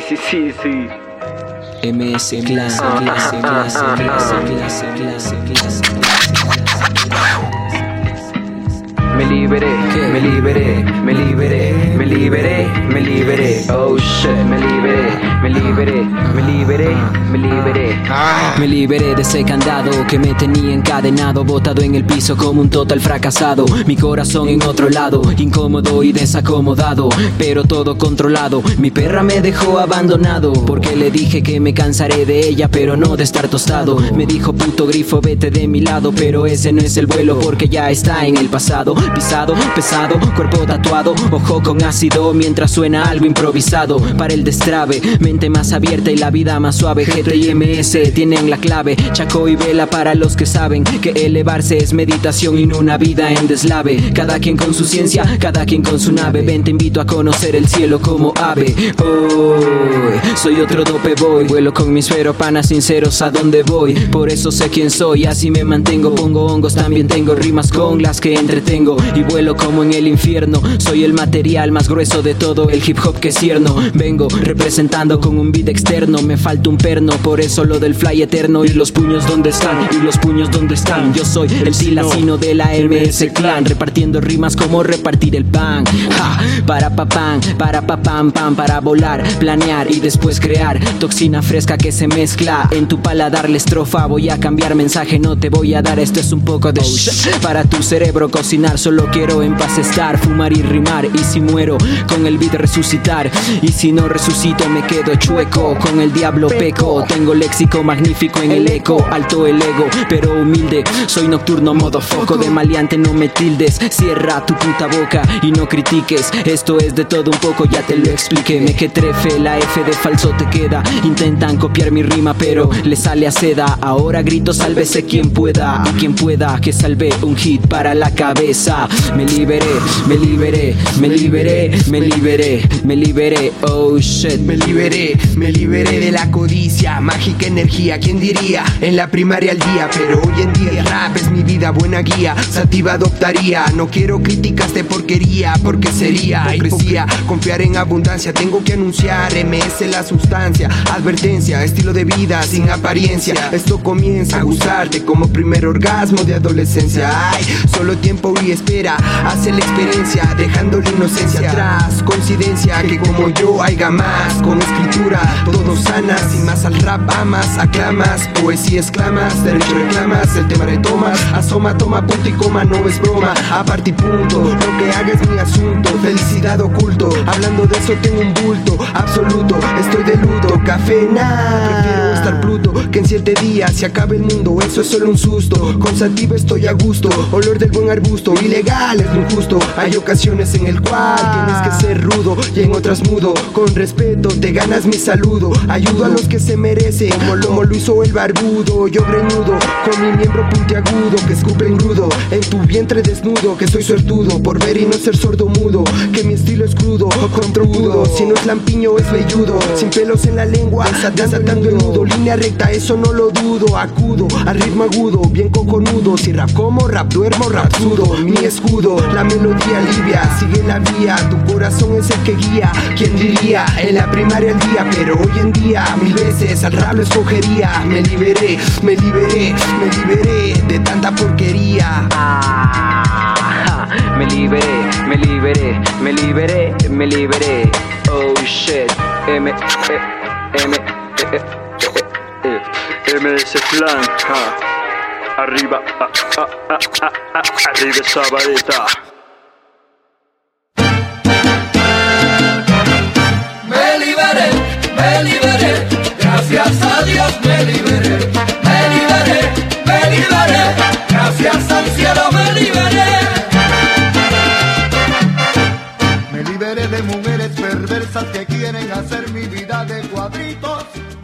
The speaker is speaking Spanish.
sí, sí, sí, sí. MS clase, clase, clase, clase, clase, clase, clase. Me liberé, me liberé, me liberé, me liberé, me liberé. Oh shit, me liberé, me liberé, me liberé, me liberé. Me liberé de ese candado que me tenía encadenado, botado en el piso como un total fracasado. Mi corazón en otro lado, incómodo y desacomodado, pero todo controlado. Mi perra me dejó abandonado porque le dije que me cansaré de ella, pero no de estar tostado. Me dijo puto grifo, vete de mi lado, pero ese no es el vuelo porque ya está en el pasado. Pisado, pesado, cuerpo tatuado, ojo con ácido mientras suena algo improvisado. Para el destrave, mente más abierta y la vida más suave. GT y MS tienen la clave. Chaco y vela para los que saben que elevarse es meditación y no una vida en deslave. Cada quien con su ciencia, cada quien con su nave. Ven, te invito a conocer el cielo como ave. Hoy soy otro dope boy. Vuelo con mis panas sinceros a dónde voy. Por eso sé quién soy, así me mantengo. Pongo hongos, también tengo rimas con las que entretengo. Y vuelo como en el infierno. Soy el material más grueso de todo el hip hop que cierno. Vengo representando con un beat externo. Me falta un perno, por eso lo del fly eterno. Y los puños donde están, y los puños donde están. Yo soy el silacino de la MS Clan. Repartiendo rimas como repartir el pan. Ja, para pa pan, para pa pam pam, para volar, planear y después crear. Toxina fresca que se mezcla en tu paladar. La estrofa voy a cambiar mensaje, no te voy a dar. Esto es un poco de shh para tu cerebro cocinar. Solo quiero en paz estar, fumar y rimar. Y si muero, con el beat resucitar. Y si no resucito, me quedo chueco. Con el diablo peco. Tengo léxico magnífico en el eco. Alto el ego, pero humilde. Soy nocturno, modo foco. De maleante, no me tildes. Cierra tu puta boca y no critiques. Esto es de todo un poco, ya te lo expliqué. Me que trefe, la F de falso te queda. Intentan copiar mi rima, pero le sale a seda. Ahora grito, sálvese quien pueda. A quien pueda que salve un hit para la cabeza. Me liberé, me liberé, me liberé, me liberé, me liberé. Oh shit. Me liberé, me liberé de la codicia, mágica energía, ¿quién diría? En la primaria al día, pero hoy en día el rap es mi vida, buena guía, sativa adoptaría, no quiero críticas de porquería, porque sería hipocresía, confiar en abundancia, tengo que anunciar, MS la sustancia, advertencia, estilo de vida sin apariencia, esto comienza a gustarte como primer orgasmo de adolescencia, ay, solo tiempo y espera, hace la experiencia, dejando la inocencia atrás, coincidencia que como yo haya más, escritura, todo sanas y más al rap amas, aclamas, poesía exclamas, derecho reclamas, el tema retomas, asoma, toma punto y coma, no es broma, aparte y punto, lo que haga es mi asunto, felicidad oculto, hablando de eso tengo un bulto, absoluto, estoy de luto, café, nah, prefiero estar pluto, que en siete días se acabe el mundo, eso es solo un susto, con sativa estoy a gusto, olor del buen arbusto, ilegal es lo injusto, hay ocasiones en el cual tienes que ser rudo y en otras mudo, con respeto te ganas mi saludo, ayudo a los que se merecen, como lo, hizo el barbudo, yo greñudo, con mi miembro puntiagudo, que escupe rudo, en tu vientre desnudo, que soy suertudo, por ver y no ser sordo mudo, que mi estilo es crudo, contrudo, si no es lampiño es velludo, sin pelos en la lengua, desatando el nudo, línea recta, eso no lo dudo, acudo, al ritmo agudo, bien coconudo, si rap como, rap duermo, rap sudo, mi escudo, la melodía alivia, sigue la vía, tu corazón es el que guía, ¿quién diría? En la primaria el día, pero hoy en día, mil veces al rap lo escogería, me liberé, me liberé, me liberé de tanta porquería. Ah, me liberé, me liberé, me liberé, me liberé. Oh shit, M, E, M, MS Clan, ja. Arriba, ah, ah, ah, arriba esa vareta.